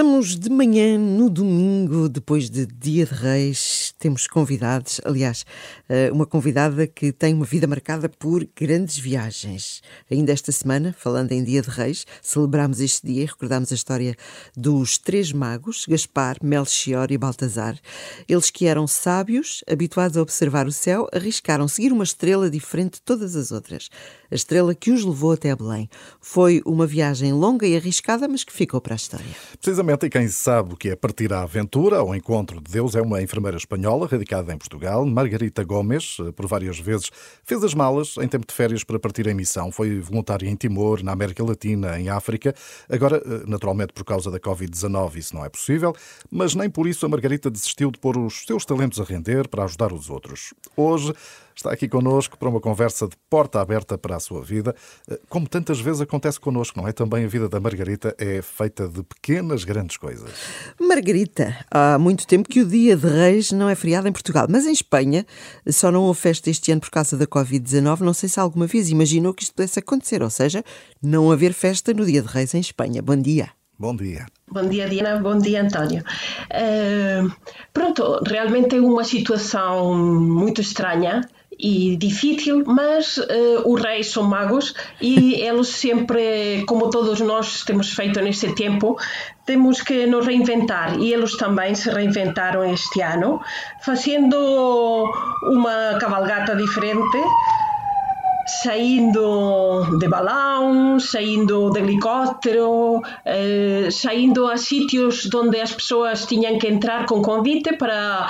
Estamos de manhã no domingo, depois de Dia de Reis. Temos convidados, aliás, eh, uma convidada que tem uma vida marcada por grandes viagens. Ainda esta semana, falando em Dia de Reis, celebramos este dia e recordamos a história dos três magos, Gaspar, Melchior e Baltazar. Eles que eram sábios, habituados a observar o céu, arriscaram seguir uma estrela diferente de todas as outras. A estrela que os levou até Belém. Foi uma viagem longa e arriscada, mas que ficou para a história. Precisamente, e quem sabe o que é partir à aventura, ao encontro de Deus, é uma enfermeira espanhola radicada em Portugal, Margarita Gomes, por várias vezes fez as malas em tempo de férias para partir em missão. Foi voluntária em Timor, na América Latina, em África. Agora, eh, naturalmente, por causa da Covid-19, isso não é possível, mas nem por isso a Margarita desistiu de pôr os seus talentos a render para ajudar os outros. Hoje, está aqui connosco para uma conversa de porta aberta para a sua vida. Eh, como tantas vezes acontece connosco, não é? Também a vida da Margarita é feita de pequenas, grandes coisas. Margarita, há muito tempo que o Dia de Reis não é feriado em Portugal, mas em Espanha só não houve festa este ano por causa da Covid-19. Não sei se alguma vez imaginou que isto pudesse acontecer, ou seja, não haver festa no Dia de Reis em Espanha. Bom dia. Bom dia. Bom dia, Diana. Bom dia, António. Uh, pronto, realmente é uma situação muito estranha e difícil, mas uh, os reis são magos e eles sempre, como todos nós temos feito neste tempo, temos que nos reinventar. E eles também se reinventaram este ano, fazendo uma cavalgata diferente saindo de balão, saindo de helicóptero, eh, saindo a sítios onde as pessoas tinham que entrar com convite para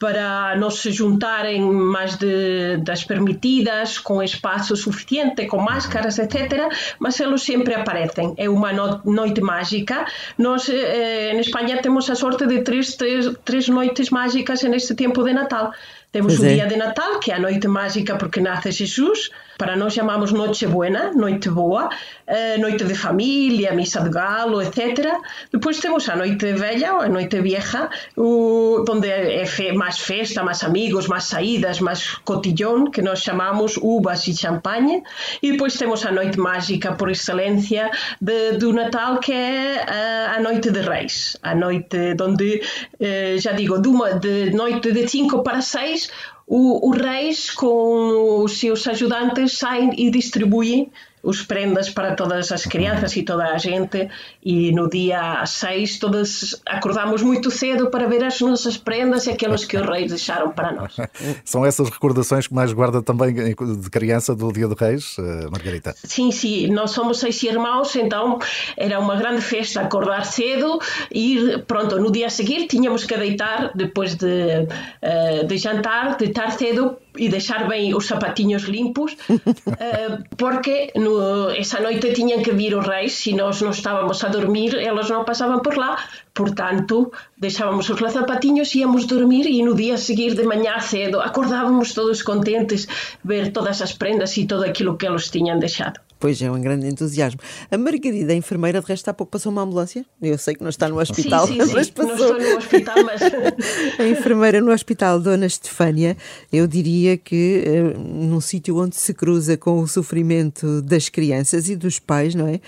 para não se juntarem mais de, das permitidas, com espaço suficiente, com máscaras, etc. Mas eles sempre aparecem. É uma noite mágica. Nós, eh, em Espanha, temos a sorte de três, três, três noites mágicas neste tempo de Natal. Temos pois o é. dia de Natal, que é a noite mágica porque nasce Jesus, para nós chamamos Noite Buena, Noite Boa, uh, Noite de Família, Missa de Galo, etc. Depois temos a Noite Velha, ou a Noite Vieja, onde é mais festa, mais amigos, mais saídas, mais cotillón, que nós chamamos uvas e champanhe. E depois temos a Noite Mágica, por excelência, de, do Natal, que é a, a Noite de Reis. A noite onde, uh, já digo, de, uma, de noite de 5 para 6, o, os reis, com os seus ajudantes, saem e distribuem os prendas para todas as crianças e toda a gente e no dia 6 todos acordamos muito cedo para ver as nossas prendas e aquelas que os reis deixaram para nós. São essas recordações que mais guarda também de criança do dia de reis, eh, Margarita? Sim, sim, nós somos seis irmãos, então era uma grande festa acordar cedo e pronto, no dia a seguir tínhamos que deitar depois de, eh, de jantar, deitar cedo e deixar bem os sapatinhos limpos, eh, porque no, essa noite tinham que vir os reis, se nós não estávamos a dormir, elas não passavam por lá, portanto, deixávamos os sapatinhos, íamos dormir e no dia a seguir de manhã cedo acordávamos todos contentes ver todas as prendas e tudo aquilo que eles tinham deixado. Pois é, um grande entusiasmo. A Margarida, a enfermeira, de resto, há pouco passou uma ambulância. Eu sei que não está no hospital, sim, sim, mas sim. passou. Não estou no hospital, mas. a enfermeira no hospital, Dona Estefânia, eu diria que uh, num sítio onde se cruza com o sofrimento das crianças e dos pais, não é?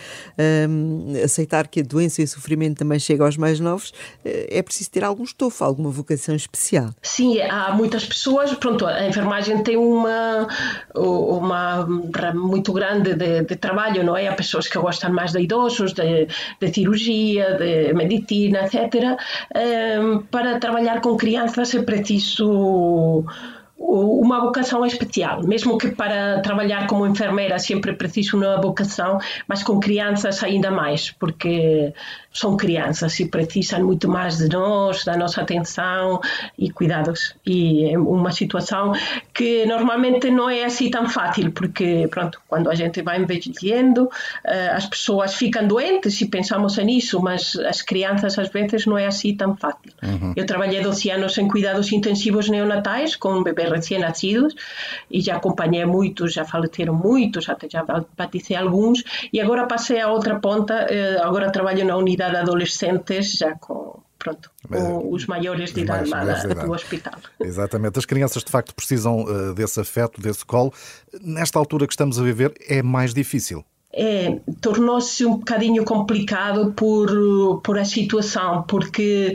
Um, aceitar que a doença e o sofrimento também chegam aos mais novos, uh, é preciso ter algum estofo, alguma vocação especial. Sim, há muitas pessoas. Pronto, a enfermagem tem uma, uma muito grande de de, trabalho, não é? Há pessoas que gostam mais de idosos, de, de cirurgia, de medicina, etc. Um, para trabalhar com crianças é preciso uma vocação especial, mesmo que para trabalhar como enfermeira sempre preciso uma vocação, mas com crianças ainda mais, porque são crianças e precisam muito mais de nós, da nossa atenção e cuidados. E é uma situação que normalmente não é assim tão fácil, porque pronto, quando a gente vai envelhecendo, eh, as pessoas ficam doentes e pensamos nisso, mas as crianças às vezes não é assim tão fácil. Uhum. Eu trabalhei 12 anos em cuidados intensivos neonatais com bebês recém-nascidos e já acompanhei muitos, já faleceram muitos, até já batizei alguns e agora passei a outra ponta, eh, agora trabalho na unidade de adolescentes já com pronto, com os maiores de idade lá do hospital. Exatamente. As crianças, de facto, precisam uh, desse afeto, desse colo. Nesta altura que estamos a viver, é mais difícil. É, tornou-se um bocadinho complicado por, por a situação, porque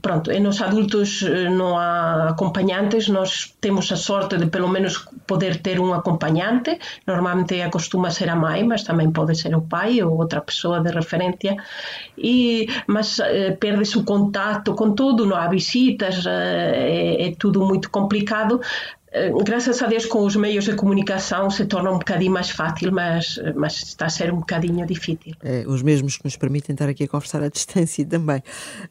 pronto, em nós adultos eh, não há acompanhantes, nós temos a sorte de pelo menos poder ter um acompanhante, normalmente acostuma ser a mãe, mas também pode ser o pai ou outra pessoa de referência, e, mas eh, perde-se o contato com tudo, não há visitas, eh, é, é tudo muito complicado, graças a Deus com os meios de comunicação se torna um bocadinho mais fácil, mas, mas está a ser um bocadinho difícil. É, os mesmos que nos permitem estar aqui a conversar à distância também.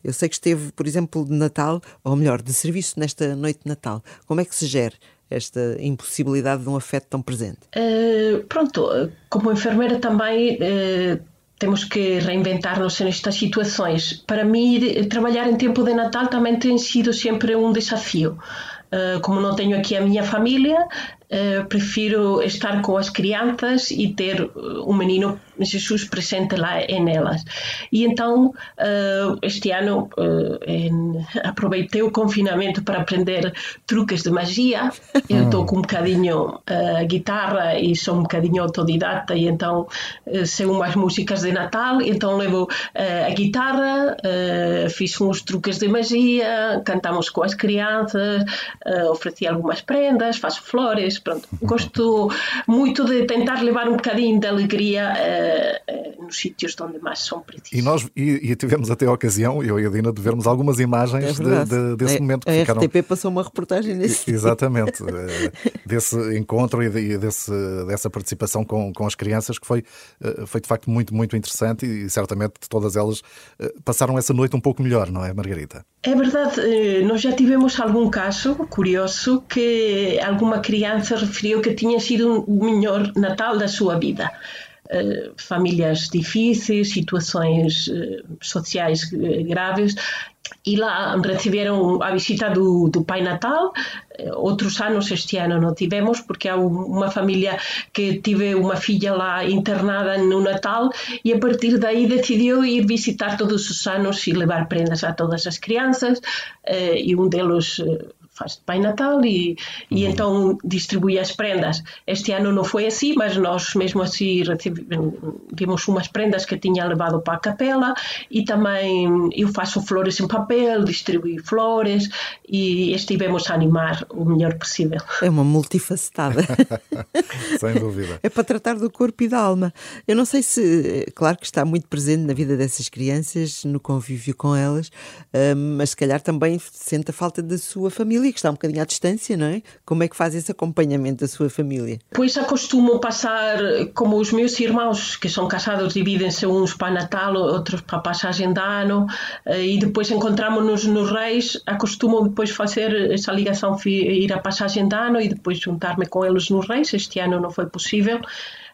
Eu sei que esteve, por exemplo, de Natal, ou melhor, de serviço nesta noite de Natal. Como é que se gera esta impossibilidade de um afeto tão presente? Uh, pronto, como enfermeira também uh, temos que reinventar-nos nestas situações. Para mim, trabalhar em tempo de Natal também tem sido sempre um desafio. Uh, como não tenho aqui a minha família, uh, prefiro estar com as crianças e ter um menino Jesus presente lá em elas. E então, uh, este ano, em, aproveitei o confinamento para aprender truques de magia. Eu toco um bocadinho a guitarra e sou um bocadinho autodidata, e então sei umas músicas de Natal. Então, levo a guitarra, fiz uns truques de magia, cantamos com as crianças uh, ofereci algumas prendas, faço flores, pronto. Gosto muito de tentar levar um bocadinho de alegria uh, uh, nos sítios onde mais são precisos. E nós e, e, tivemos até a ocasião, eu e a Dina, de vermos algumas imagens é de, de, desse a, momento. Que a ficaram... RTP passou uma reportagem nesse Exatamente, desse encontro e, desse, dessa participação com, com as crianças, que foi, foi de facto muito, muito interessante e certamente todas elas passaram essa noite um pouco melhor, não é, Margarita? É verdade, nós já tivemos algum caso curioso que alguma criança referiu que tinha sido o melhor Natal da sua vida. Uh, famílias difíceis, situações uh, sociais uh, graves, e lá receberam a visita do, do Pai Natal. Outros anos este ano não tivemos, porque há uma família que tive uma filha lá internada no Natal e a partir daí decidiu ir visitar todos os anos e levar prendas a todas as crianças. E um deles faz Pai Natal e, e uhum. então distribui as prendas. Este ano não foi assim, mas nós mesmo assim recebemos umas prendas que tinha levado para a capela e também eu faço flores em papel, distribuí flores e estivemos a animar o melhor possível. É uma multifacetada. Sem dúvida. É para tratar do corpo e da alma. Eu não sei se, claro que está muito presente na vida dessas crianças, no convívio com elas, hum, mas se calhar também sente a falta da sua família que está um bocadinho à distância, não é? Como é que faz esse acompanhamento da sua família? Pois acostumo passar, como os meus irmãos, que são casados, dividem-se uns para Natal, outros para passagem de ano, eh, e depois encontramos-nos nos Reis, acostumo depois fazer essa ligação, ir à passagem de ano e depois juntar-me com eles nos Reis. Este ano não foi possível.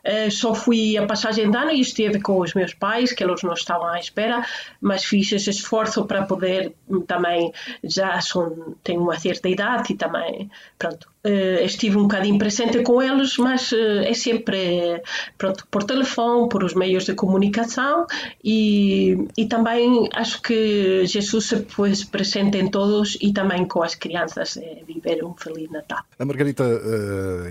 Uh, só fui a passagem de ano e esteve com os meus pais, que eles não estavam à espera, mas fiz esse esforço para poder também, já são, tenho uma certa idade e também, pronto, uh, estive um bocadinho presente com eles, mas uh, é sempre, pronto, por telefone, por os meios de comunicação e, e também acho que Jesus se pôs presente em todos e também com as crianças, é, viver um feliz Natal. A Margarita,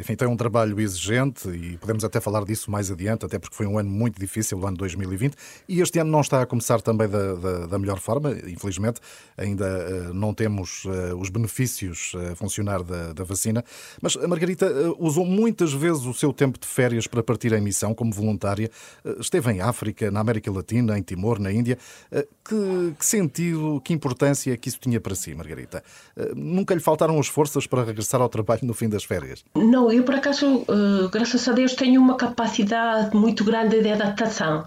enfim, tem um trabalho exigente e podemos até falar disso mais adiante, até porque foi um ano muito difícil, o ano 2020, e este ano não está a começar também da, da, da melhor forma, infelizmente, ainda uh, não temos uh, os benefícios a funcionar da, da, vacina, mas a Margarita usou muitas vezes o seu tempo de férias para partir em missão como voluntária, esteve em África, na América Latina, em Timor, na Índia. Que, que, sentido, que importância é que isso tinha para si, Margarita? Nunca lhe faltaram as forças para regressar ao trabalho no fim das férias? Não, eu por acaso, graças a Deus, tenho uma capacidade muito grande de adaptação.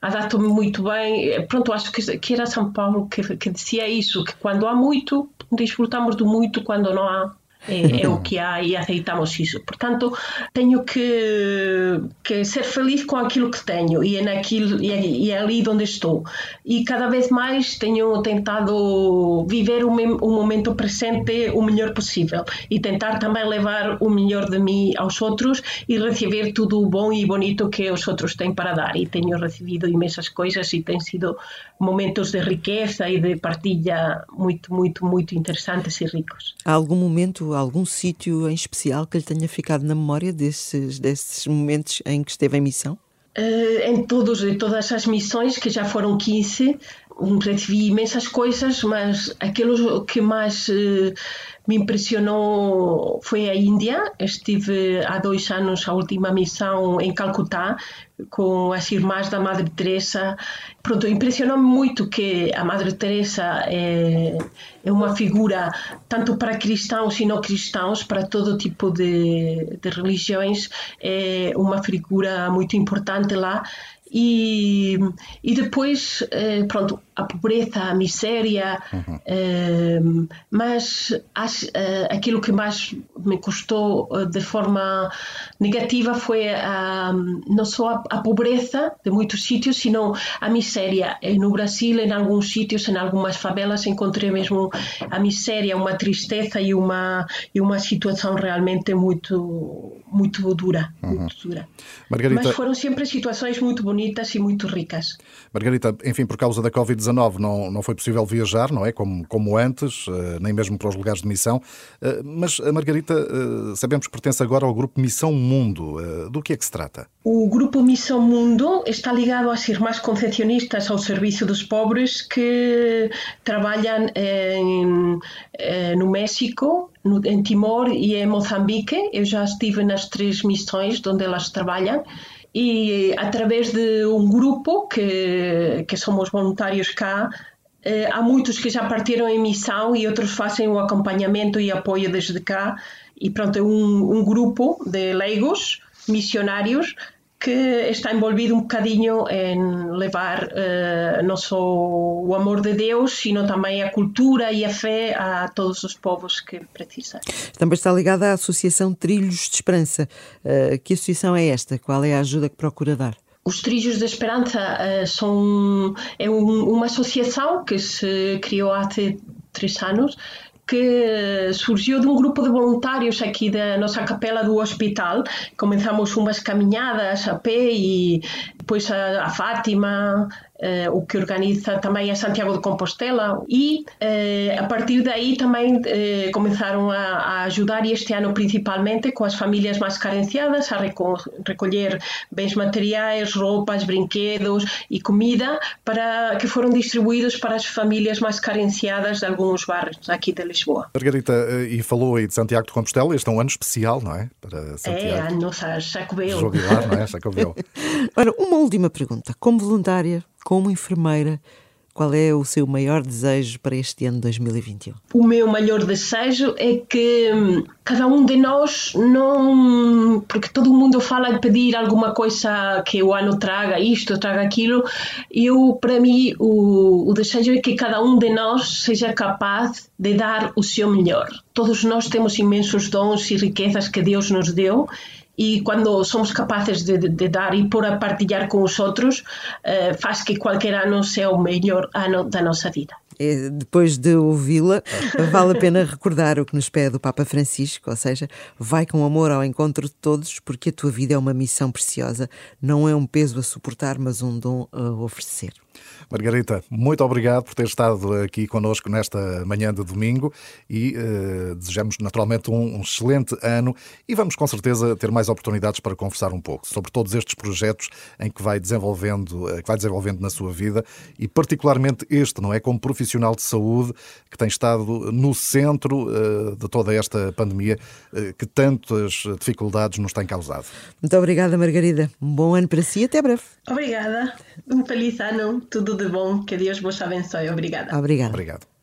Adapto-me muito bem. Pronto, acho que, que era São Paulo que, que dizia isso, que quando há muito, desfrutamos do muito, quando não há, é, é, o que há e aceitamos isso. Portanto, tenho que, que ser feliz com aquilo que tenho e é, naquilo, e, é, e é ali onde estou. E cada vez mais tenho tentado viver o, o momento presente o melhor possível e tentar também levar o melhor de mim aos outros e receber tudo o bom e bonito que os outros têm para dar. E tenho recebido imensas coisas e têm sido momentos de riqueza e de partilha muito, muito, muito interessantes e ricos. Há algum momento algum sítio em especial que lhe tenha ficado na memória desses, desses momentos em que esteve em missão? Uh, em todos, em todas as missões, que já foram 15, recebi imensas coisas, mas aquilo que mais uh, me impressionou foi a Índia. Estive há dois anos a última missão em Calcutá com as irmãs da Madre Teresa. Pronto, impressionou-me muito que a Madre Teresa é, é, uma figura tanto para cristãos e não cristãos, para todo tipo de, de religiões, é uma figura muito importante lá. E, e depois, eh, pronto, a pobreza, a miséria, uhum. eh, mas as, eh, aquilo que mais me custou de forma negativa foi a, não só a, a, pobreza de muitos sítios, sino a miséria. No Brasil, em alguns sítios, em algumas favelas, encontrei mesmo a miséria, uma tristeza e uma, e uma situação realmente muito, muito dura. Uhum. Muito dura. Margarita... Mas foram sempre situações muito bonitas e muito ricas. Margarita, enfim, por causa da Covid-19, não, não foi possível viajar, não é? Como, como antes, eh, nem mesmo para os lugares de missão. Eh, mas a Margarita, eh, sabemos que pertence agora ao grupo Missão Mundo. Do que é que se trata? O grupo Missão Mundo está ligado às irmãs concepcionistas ao serviço dos pobres que trabalham em, no México, em Timor e em Moçambique. Eu já estive nas três missões onde elas trabalham e através de um grupo que, que somos voluntários cá, eh, há muitos que já partiram em missão e outros fazem o acompanhamento e apoio desde cá. E pronto, é um, um grupo de leigos, missionários, que está envolvido um bocadinho em levar uh, não só o amor de Deus, sino também a cultura e a fé a todos os povos que precisam. Também está ligada à Associação Trilhos de Esperança. Uh, que associação é esta? Qual é a ajuda que procura dar? Os Trilhos da Esperança uh, são é um, uma associação que se criou há três anos que surgiu de um grupo de voluntários aqui da nossa capela do hospital. Começamos umas caminhadas a pé e depois a, a Fátima, eh, o que organiza também a Santiago de Compostela e eh, a partir daí também eh, começaram a, a, ajudar e este ano principalmente com as famílias mais carenciadas a reco recolher bens materiais, roupas, brinquedos e comida para que foram distribuídos para as famílias mais carenciadas de alguns bairros aqui de Lisboa. Margarita, e falou aí de Santiago de Compostela, este é um ano especial, não é? Para Santiago. É, ano Sacobeu. Jobilar, não é? Sacobeu. Ora, uma última pergunta. Como voluntária, como enfermeira, qual é o seu maior desejo para este ano 2021? O meu maior desejo é que hum, cada um de nós não. Porque todo mundo fala de pedir alguma coisa que o ano traga isto, traga aquilo. Eu, para mim, o, o desejo é que cada um de nós seja capaz de dar o seu melhor. Todos nós temos imensos dons e riquezas que Deus nos deu e quando somos capazes de, de, de, dar e por a partilhar com os outros, uh, faz que qualquer ano seja o melhor ano da nossa vida. Depois de ouvi-la, vale a pena recordar o que nos pede o Papa Francisco, ou seja, vai com amor ao encontro de todos, porque a tua vida é uma missão preciosa, não é um peso a suportar, mas um dom a oferecer. Margarita, muito obrigado por ter estado aqui connosco nesta manhã de domingo e uh, desejamos naturalmente um, um, excelente ano e vamos com certeza ter mais oportunidades para conversar um pouco sobre todos estes projetos em que vai desenvolvendo, uh, que vai desenvolvendo na sua vida e particularmente este, não é? Como profissional de saúde que tem estado no centro uh, de toda esta pandemia que tantas dificuldades nos tem causado. Muito obrigada, Margarida. Um bom ano para si e até breve. Obrigada. Um feliz ano. Tudo de bom. Que Deus vos abençoe. Obrigada. Obrigada. Obrigado.